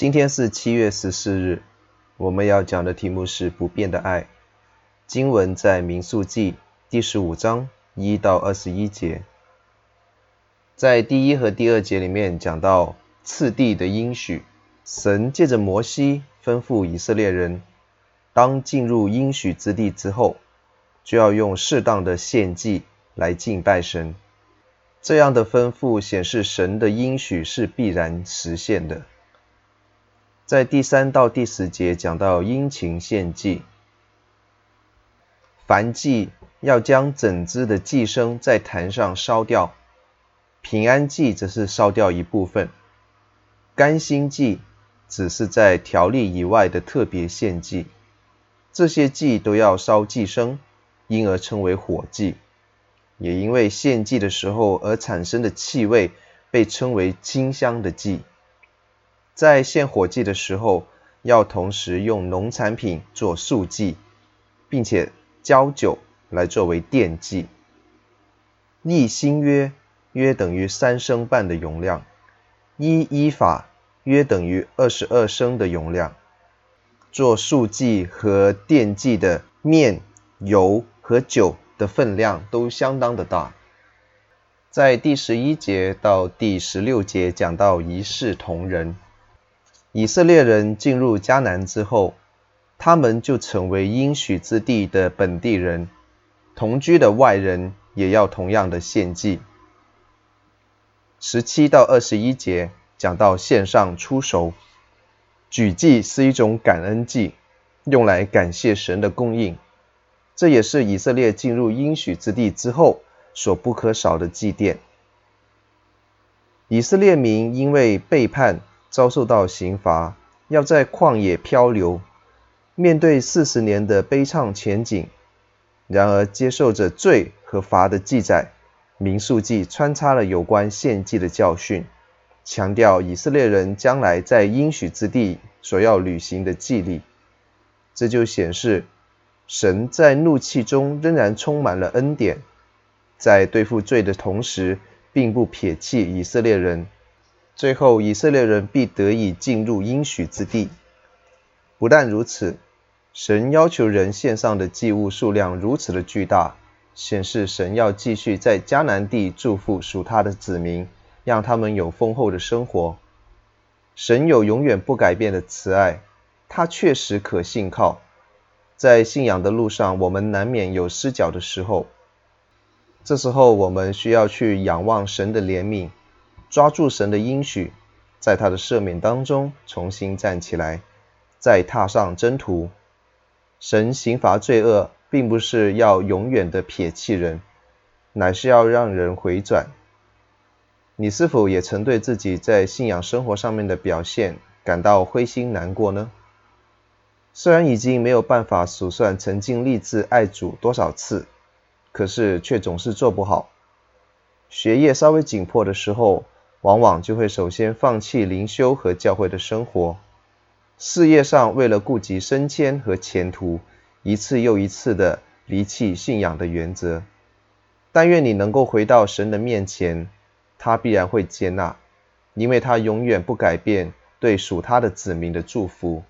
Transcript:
今天是七月十四日，我们要讲的题目是不变的爱。经文在民数记第十五章一到二十一节。在第一和第二节里面讲到次地的应许，神借着摩西吩咐以色列人，当进入应许之地之后，就要用适当的献祭来敬拜神。这样的吩咐显示神的应许是必然实现的。在第三到第十节讲到殷勤献祭，燔祭要将整只的祭牲在坛上烧掉，平安祭则是烧掉一部分，甘心祭只是在条例以外的特别献祭，这些祭都要烧祭牲，因而称为火祭，也因为献祭的时候而产生的气味被称为清香的祭。在献火祭的时候，要同时用农产品做素祭，并且交酒来作为奠祭。立新约约等于三升半的容量，一依法约等于二十二升的容量。做素祭和奠祭的面、油和酒的分量都相当的大。在第十一节到第十六节讲到一视同仁。以色列人进入迦南之后，他们就成为应许之地的本地人，同居的外人也要同样的献祭。十七到二十一节讲到献上初熟，举祭是一种感恩祭，用来感谢神的供应，这也是以色列进入应许之地之后所不可少的祭奠。以色列民因为背叛，遭受到刑罚，要在旷野漂流，面对四十年的悲怆前景。然而，接受着罪和罚的记载，民数记穿插了有关献祭的教训，强调以色列人将来在应许之地所要履行的祭礼。这就显示神在怒气中仍然充满了恩典，在对付罪的同时，并不撇弃以色列人。最后，以色列人必得以进入应许之地。不但如此，神要求人献上的祭物数量如此的巨大，显示神要继续在迦南地祝福属他的子民，让他们有丰厚的生活。神有永远不改变的慈爱，他确实可信靠。在信仰的路上，我们难免有失脚的时候，这时候我们需要去仰望神的怜悯。抓住神的应许，在他的赦免当中重新站起来，再踏上征途。神刑罚罪恶，并不是要永远的撇弃人，乃是要让人回转。你是否也曾对自己在信仰生活上面的表现感到灰心难过呢？虽然已经没有办法数算曾经立志爱主多少次，可是却总是做不好。学业稍微紧迫的时候，往往就会首先放弃灵修和教会的生活，事业上为了顾及升迁和前途，一次又一次的离弃信仰的原则。但愿你能够回到神的面前，他必然会接纳，因为他永远不改变对属他的子民的祝福。